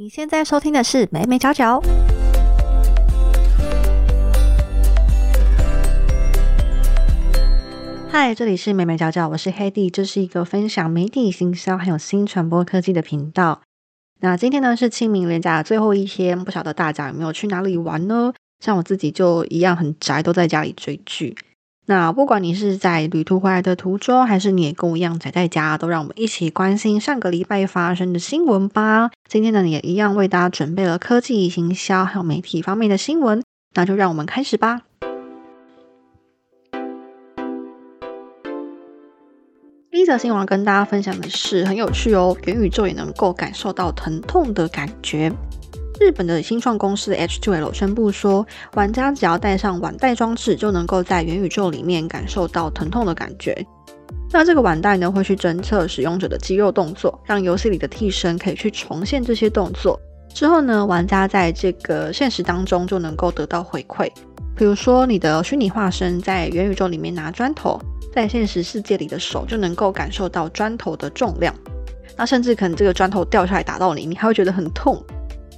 你现在收听的是《美美角角》。嗨，这里是美美角角，我是黑弟，这是一个分享媒体行销还有新传播科技的频道。那今天呢是清明连假的最后一天，不晓得大家有没有去哪里玩呢？像我自己就一样很宅，都在家里追剧。那不管你是在旅途回来的途中，还是你也跟我一样宅在家，都让我们一起关心上个礼拜发生的新闻吧。今天呢也一样为大家准备了科技行销还有媒体方面的新闻，那就让我们开始吧。第一则新闻跟大家分享的是很有趣哦，元宇宙也能够感受到疼痛的感觉。日本的新创公司 H2L 宣布说，玩家只要带上腕带装置，就能够在元宇宙里面感受到疼痛的感觉。那这个腕带呢，会去侦测使用者的肌肉动作，让游戏里的替身可以去重现这些动作。之后呢，玩家在这个现实当中就能够得到回馈，比如说你的虚拟化身在元宇宙里面拿砖头。在现实世界里的手就能够感受到砖头的重量，那甚至可能这个砖头掉下来打到你，你还会觉得很痛。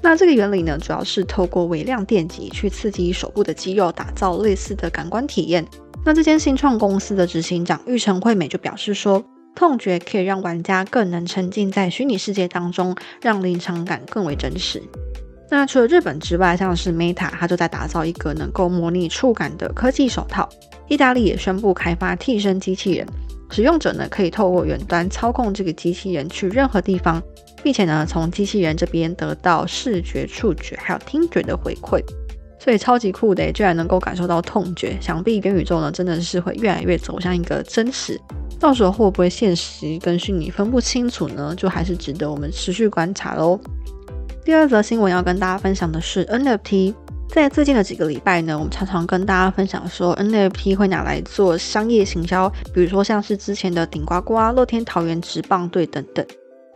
那这个原理呢，主要是透过微量电极去刺激手部的肌肉，打造类似的感官体验。那这间新创公司的执行长玉成惠美就表示说，痛觉可以让玩家更能沉浸在虚拟世界当中，让临场感更为真实。那除了日本之外，像是 Meta，它就在打造一个能够模拟触感的科技手套。意大利也宣布开发替身机器人，使用者呢可以透过远端操控这个机器人去任何地方，并且呢从机器人这边得到视觉、触觉还有听觉的回馈，所以超级酷的，居然能够感受到痛觉。想必元宇宙呢真的是会越来越走向一个真实，到时候会不会现实跟虚拟分不清楚呢？就还是值得我们持续观察喽。第二则新闻要跟大家分享的是 NFT。在最近的几个礼拜呢，我们常常跟大家分享说，NFT 会拿来做商业行销，比如说像是之前的顶呱呱、乐天桃园直棒队等等。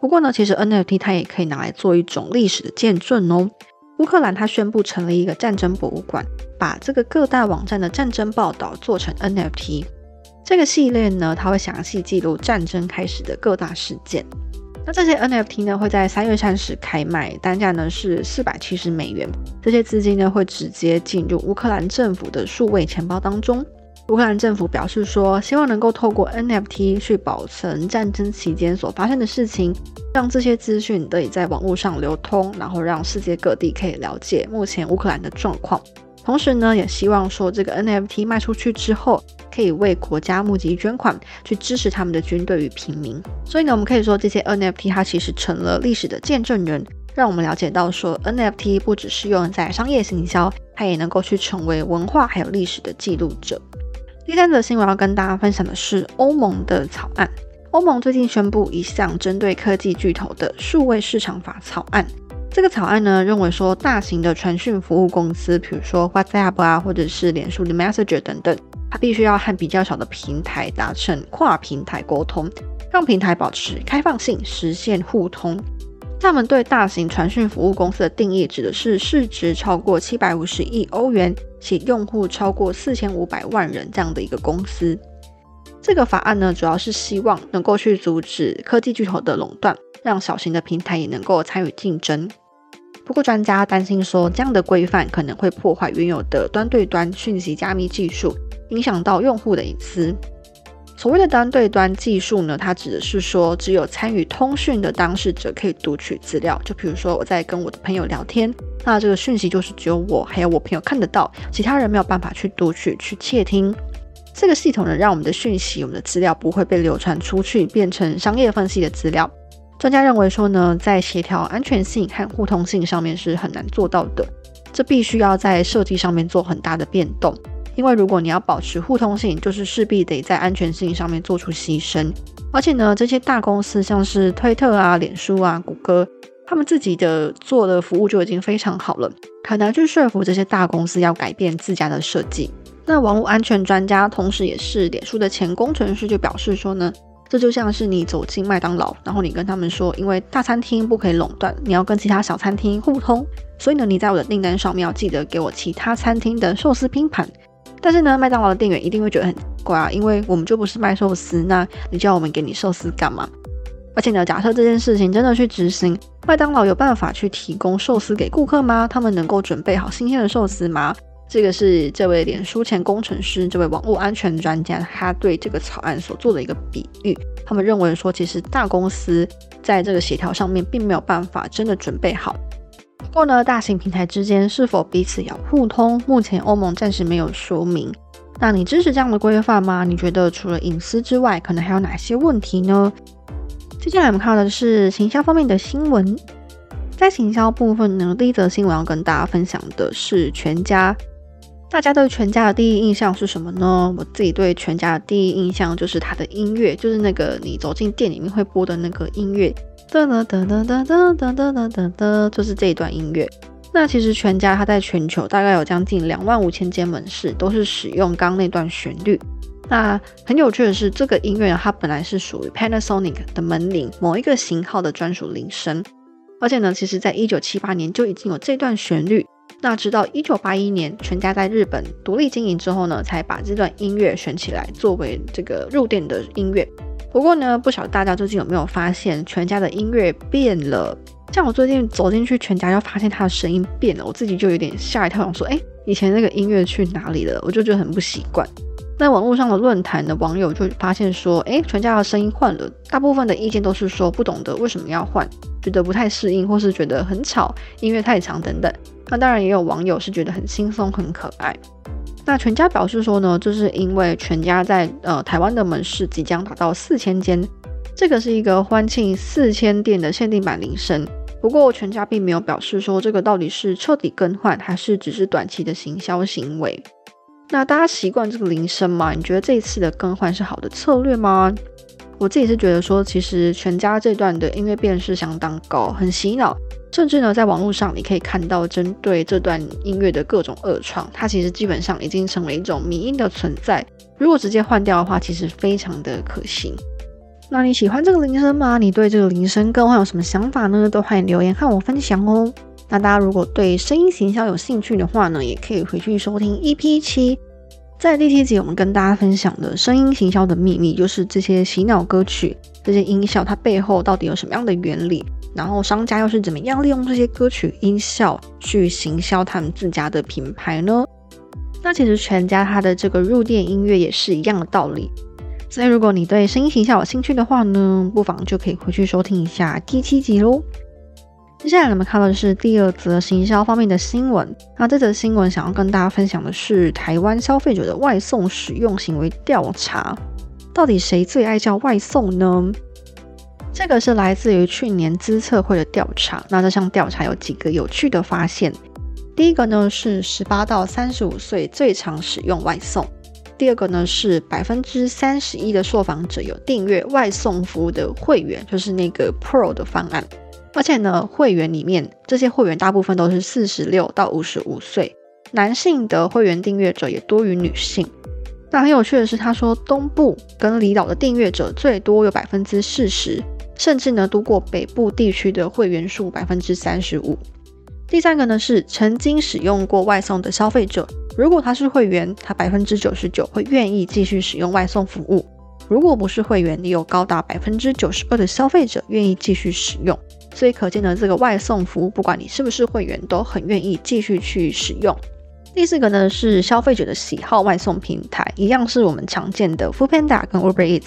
不过呢，其实 NFT 它也可以拿来做一种历史的见证哦。乌克兰它宣布成立一个战争博物馆，把这个各大网站的战争报道做成 NFT。这个系列呢，它会详细记录战争开始的各大事件。那这些 NFT 呢，会在三月三十开卖，单价呢是四百七十美元。这些资金呢，会直接进入乌克兰政府的数位钱包当中。乌克兰政府表示说，希望能够透过 NFT 去保存战争期间所发生的事情，让这些资讯得以在网络上流通，然后让世界各地可以了解目前乌克兰的状况。同时呢，也希望说这个 NFT 卖出去之后，可以为国家募集捐款，去支持他们的军队与平民。所以呢，我们可以说这些 NFT 它其实成了历史的见证人，让我们了解到说 NFT 不只是用在商业行销，它也能够去成为文化还有历史的记录者。第三则新闻要跟大家分享的是欧盟的草案。欧盟最近宣布一项针对科技巨头的数位市场法草案。这个草案呢，认为说大型的传讯服务公司，比如说 WhatsApp 啊，或者是脸书的 Messenger 等等，它必须要和比较小的平台达成跨平台沟通，让平台保持开放性，实现互通。他们对大型传讯服务公司的定义，指的是市值超过七百五十亿欧元，且用户超过四千五百万人这样的一个公司。这个法案呢，主要是希望能够去阻止科技巨头的垄断，让小型的平台也能够参与竞争。不过，专家担心说，这样的规范可能会破坏原有的端对端讯息加密技术，影响到用户的隐私。所谓的端对端技术呢，它指的是说，只有参与通讯的当事者可以读取资料。就比如说，我在跟我的朋友聊天，那这个讯息就是只有我还有我朋友看得到，其他人没有办法去读取、去窃听。这个系统呢，让我们的讯息、我们的资料不会被流传出去，变成商业分析的资料。专家认为说呢，在协调安全性和互通性上面是很难做到的，这必须要在设计上面做很大的变动。因为如果你要保持互通性，就是势必得在安全性上面做出牺牲。而且呢，这些大公司像是推特啊、脸书啊、谷歌，他们自己的做的服务就已经非常好了，很难去说服这些大公司要改变自家的设计。那网络安全专家，同时也是脸书的前工程师就表示说呢。这就像是你走进麦当劳，然后你跟他们说，因为大餐厅不可以垄断，你要跟其他小餐厅互通，所以呢，你在我的订单上面要记得给我其他餐厅的寿司拼盘。但是呢，麦当劳的店员一定会觉得很怪啊，因为我们就不是卖寿司，那你叫我们给你寿司干嘛？而且呢，假设这件事情真的去执行，麦当劳有办法去提供寿司给顾客吗？他们能够准备好新鲜的寿司吗？这个是这位脸书前工程师，这位网络安全专家，他对这个草案所做的一个比喻。他们认为说，其实大公司在这个协调上面并没有办法真的准备好。不过呢，大型平台之间是否彼此要互通，目前欧盟暂时没有说明。那你支持这样的规范吗？你觉得除了隐私之外，可能还有哪些问题呢？接下来我们看到的是行销方面的新闻。在行销部分呢，第一则新闻要跟大家分享的是全家。大家对全家的第一印象是什么呢？我自己对全家的第一印象就是它的音乐，就是那个你走进店里面会播的那个音乐，哒哒哒哒哒哒哒哒哒哒，就是这一段音乐。那其实全家它在全球大概有将近两万五千间门市都是使用刚那段旋律。那很有趣的是，这个音乐它本来是属于 Panasonic 的门铃某一个型号的专属铃声，而且呢，其实在一九七八年就已经有这段旋律。那直到一九八一年，全家在日本独立经营之后呢，才把这段音乐选起来作为这个入店的音乐。不过呢，不晓得大家最近有没有发现，全家的音乐变了？像我最近走进去全家，就发现它的声音变了，我自己就有点吓一跳，想说，哎，以前那个音乐去哪里了？我就觉得很不习惯。那网络上的论坛的网友就发现说，哎，全家的声音换了，大部分的意见都是说不懂得为什么要换，觉得不太适应，或是觉得很吵，音乐太长等等。那当然也有网友是觉得很轻松、很可爱。那全家表示说呢，这是因为全家在呃台湾的门市即将达到四千间，这个是一个欢庆四千店的限定版铃声。不过全家并没有表示说这个到底是彻底更换，还是只是短期的行销行为。那大家习惯这个铃声吗？你觉得这一次的更换是好的策略吗？我自己是觉得说，其实全家这段的音乐辨识相当高，很洗脑，甚至呢，在网络上你可以看到针对这段音乐的各种恶创，它其实基本上已经成为一种迷音的存在。如果直接换掉的话，其实非常的可行。那你喜欢这个铃声吗？你对这个铃声更换有什么想法呢？都欢迎留言和我分享哦。那大家如果对声音行销有兴趣的话呢，也可以回去收听 EP 七，在第七集我们跟大家分享的声音行销的秘密，就是这些洗脑歌曲、这些音效它背后到底有什么样的原理，然后商家又是怎么样利用这些歌曲音效去行销他们自家的品牌呢？那其实全家它的这个入店音乐也是一样的道理，所以如果你对声音行销有兴趣的话呢，不妨就可以回去收听一下第七集喽。接下来我们看到的是第二则行销方面的新闻。那这则新闻想要跟大家分享的是台湾消费者的外送使用行为调查。到底谁最爱叫外送呢？这个是来自于去年资策会的调查。那这项调查有几个有趣的发现。第一个呢是十八到三十五岁最常使用外送。第二个呢是百分之三十一的受访者有订阅外送服务的会员，就是那个 Pro 的方案。而且呢，会员里面这些会员大部分都是四十六到五十五岁，男性的会员订阅者也多于女性。那很有趣的是，他说东部跟离岛的订阅者最多有百分之四十，甚至呢多过北部地区的会员数百分之三十五。第三个呢是曾经使用过外送的消费者，如果他是会员，他百分之九十九会愿意继续使用外送服务；如果不是会员，你有高达百分之九十二的消费者愿意继续使用。所以可见呢这个外送服务，不管你是不是会员，都很愿意继续去使用。第四个呢是消费者的喜好外送平台，一样是我们常见的 Foodpanda 跟 Uber Eats。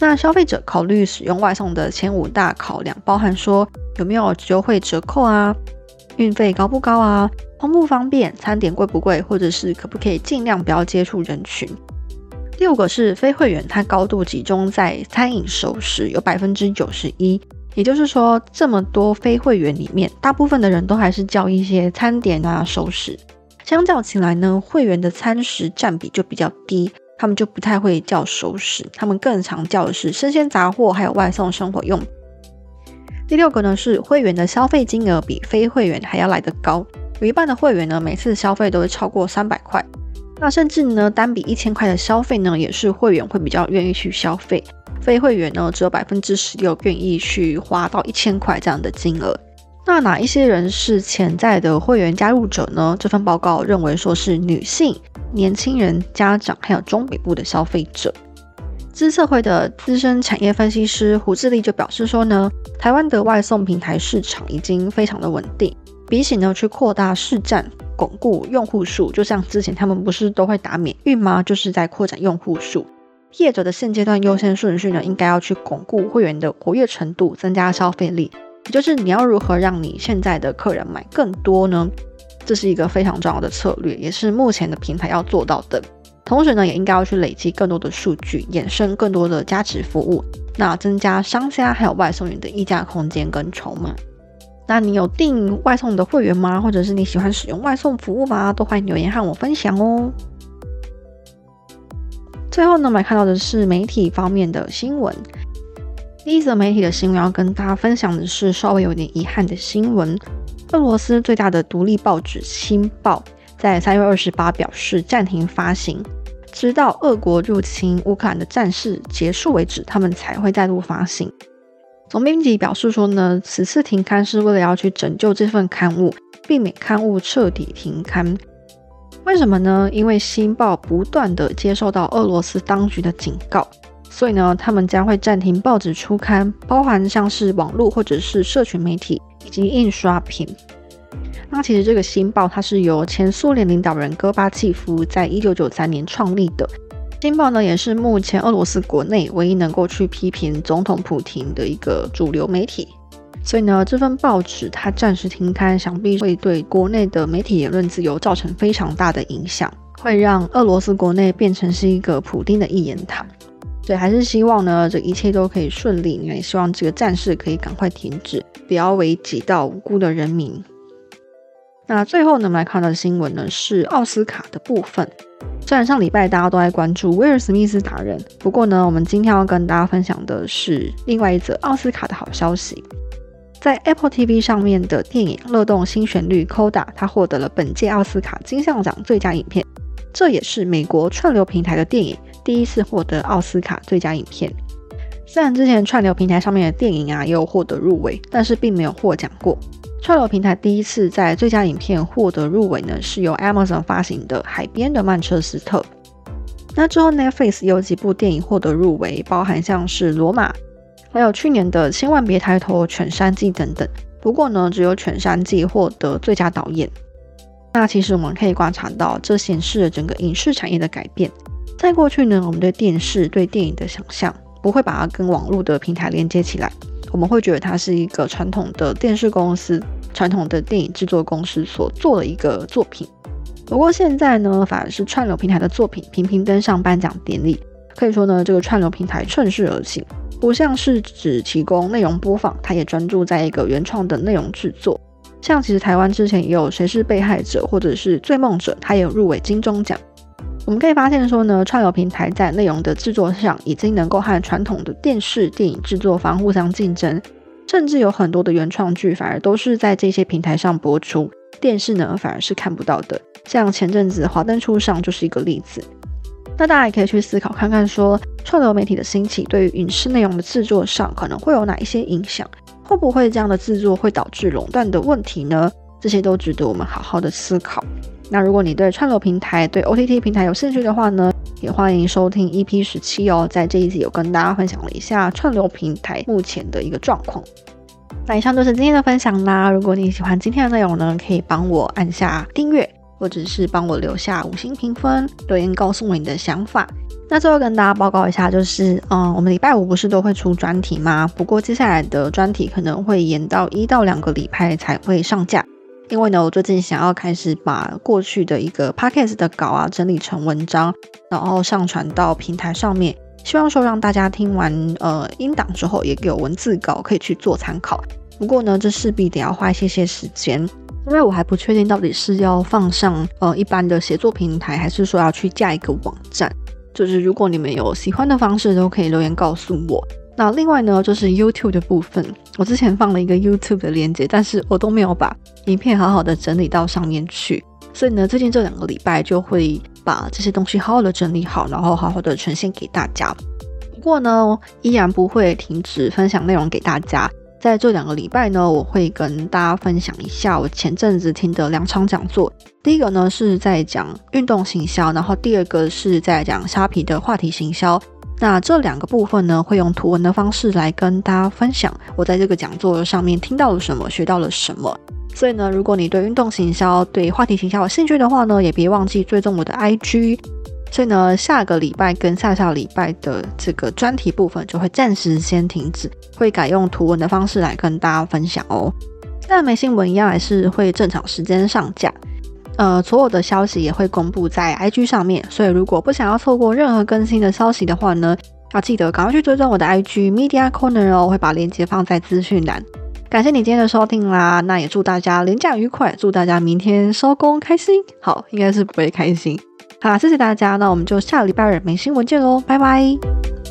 那消费者考虑使用外送的前五大考量，包含说有没有优惠折扣啊，运费高不高啊，方不方便，餐点贵不贵，或者是可不可以尽量不要接触人群。六个是非会员，它高度集中在餐饮熟食，有百分之九十一。也就是说，这么多非会员里面，大部分的人都还是叫一些餐点啊、熟食。相较起来呢，会员的餐食占比就比较低，他们就不太会叫熟食，他们更常叫的是生鲜杂货，还有外送生活用。第六个呢是会员的消费金额比非会员还要来得高，有一半的会员呢每次消费都会超过三百块，那甚至呢单笔一千块的消费呢也是会员会比较愿意去消费。非会员呢，只有百分之十六愿意去花到一千块这样的金额。那哪一些人是潜在的会员加入者呢？这份报告认为说是女性、年轻人、家长，还有中北部的消费者。资策会的资深产业分析师胡志立就表示说呢，台湾的外送平台市场已经非常的稳定，比起呢去扩大市占、巩固用户数，就像之前他们不是都会打免运吗？就是在扩展用户数。业者的现阶段优先顺序呢，应该要去巩固会员的活跃程度，增加消费力，就是你要如何让你现在的客人买更多呢？这是一个非常重要的策略，也是目前的平台要做到的。同时呢，也应该要去累积更多的数据，衍生更多的价值服务，那增加商家还有外送员的溢价空间跟筹码。那你有订外送的会员吗？或者是你喜欢使用外送服务吗？都欢迎留言和我分享哦。最后呢，我们看到的是媒体方面的新闻。第一则媒体的新闻要跟大家分享的是稍微有点遗憾的新闻。俄罗斯最大的独立报纸《新报》在三月二十八表示暂停发行，直到俄国入侵乌克兰的战事结束为止，他们才会再度发行。总编辑表示说呢，此次停刊是为了要去拯救这份刊物，避免刊物彻底停刊。为什么呢？因为《新报》不断的接受到俄罗斯当局的警告，所以呢，他们将会暂停报纸出刊，包含像是网络或者是社群媒体。以及印刷品。那其实这个《新报》它是由前苏联领导人戈巴契夫在一九九三年创立的。《新报》呢也是目前俄罗斯国内唯一能够去批评总统普廷的一个主流媒体。所以呢，这份报纸它暂时停刊，想必会对国内的媒体言论自由造成非常大的影响，会让俄罗斯国内变成是一个普丁的一言堂。所以还是希望呢，这一切都可以顺利。也希望这个战事可以赶快停止，不要危及到无辜的人民。那最后呢，我们来看到的新闻呢是奥斯卡的部分。虽然上礼拜大家都在关注威尔史密斯打人，不过呢，我们今天要跟大家分享的是另外一则奥斯卡的好消息。在 Apple TV 上面的电影《乐动新旋律》Coda，它获得了本届奥斯卡金像奖最佳影片。这也是美国串流平台的电影。第一次获得奥斯卡最佳影片，虽然之前串流平台上面的电影啊也有获得入围，但是并没有获奖过。串流平台第一次在最佳影片获得入围呢，是由 Amazon 发行的《海边的曼彻斯特》。那之后 Netflix 有几部电影获得入围，包含像是《罗马》，还有去年的《千万别抬头》《犬山记》等等。不过呢，只有《犬山记》获得最佳导演。那其实我们可以观察到，这显示了整个影视产业的改变。在过去呢，我们对电视、对电影的想象不会把它跟网络的平台连接起来，我们会觉得它是一个传统的电视公司、传统的电影制作公司所做的一个作品。不过现在呢，反而是串流平台的作品频频登上颁奖典礼，可以说呢，这个串流平台趁势而行，不像是只提供内容播放，它也专注在一个原创的内容制作。像其实台湾之前也有《谁是被害者》或者是《追梦者》，它也有入围金钟奖。我们可以发现说呢，串流平台在内容的制作上已经能够和传统的电视电影制作方互相竞争，甚至有很多的原创剧反而都是在这些平台上播出，电视呢反而是看不到的。像前阵子《华灯初上》就是一个例子。那大家也可以去思考看看，说串流媒体的兴起对于影视内容的制作上可能会有哪一些影响？会不会这样的制作会导致垄断的问题呢？这些都值得我们好好的思考。那如果你对串流平台、对 OTT 平台有兴趣的话呢，也欢迎收听 EP 十七哦。在这一集有跟大家分享了一下串流平台目前的一个状况。那以上就是今天的分享啦。如果你喜欢今天的内容呢，可以帮我按下订阅，或者是帮我留下五星评分，留言告诉我你的想法。那最后跟大家报告一下，就是嗯，我们礼拜五不是都会出专题吗？不过接下来的专题可能会延到一到两个礼拜才会上架。因为呢，我最近想要开始把过去的一个 podcast 的稿啊整理成文章，然后上传到平台上面，希望说让大家听完呃音档之后，也有文字稿可以去做参考。不过呢，这势必得要花一些些时间，因为我还不确定到底是要放上呃一般的写作平台，还是说要去架一个网站。就是如果你们有喜欢的方式，都可以留言告诉我。那另外呢，就是 YouTube 的部分，我之前放了一个 YouTube 的链接，但是我都没有把影片好好的整理到上面去，所以呢，最近这两个礼拜就会把这些东西好好的整理好，然后好好的呈现给大家。不过呢，依然不会停止分享内容给大家。在这两个礼拜呢，我会跟大家分享一下我前阵子听的两场讲座。第一个呢是在讲运动行销，然后第二个是在讲虾皮的话题行销。那这两个部分呢，会用图文的方式来跟大家分享我在这个讲座上面听到了什么，学到了什么。所以呢，如果你对运动行销、对话题行销有兴趣的话呢，也别忘记追踪我的 IG。所以呢，下个礼拜跟下下礼拜的这个专题部分就会暂时先停止，会改用图文的方式来跟大家分享哦。那没新闻一样还是会正常时间上架，呃，所有的消息也会公布在 IG 上面。所以如果不想要错过任何更新的消息的话呢，要记得赶快去追踪我的 IG Media Corner 哦，会把链接放在资讯栏。感谢你今天的收听啦，那也祝大家连假愉快，祝大家明天收工开心。好，应该是不会开心。好，谢谢大家，那我们就下个礼拜日没新闻见喽，拜拜。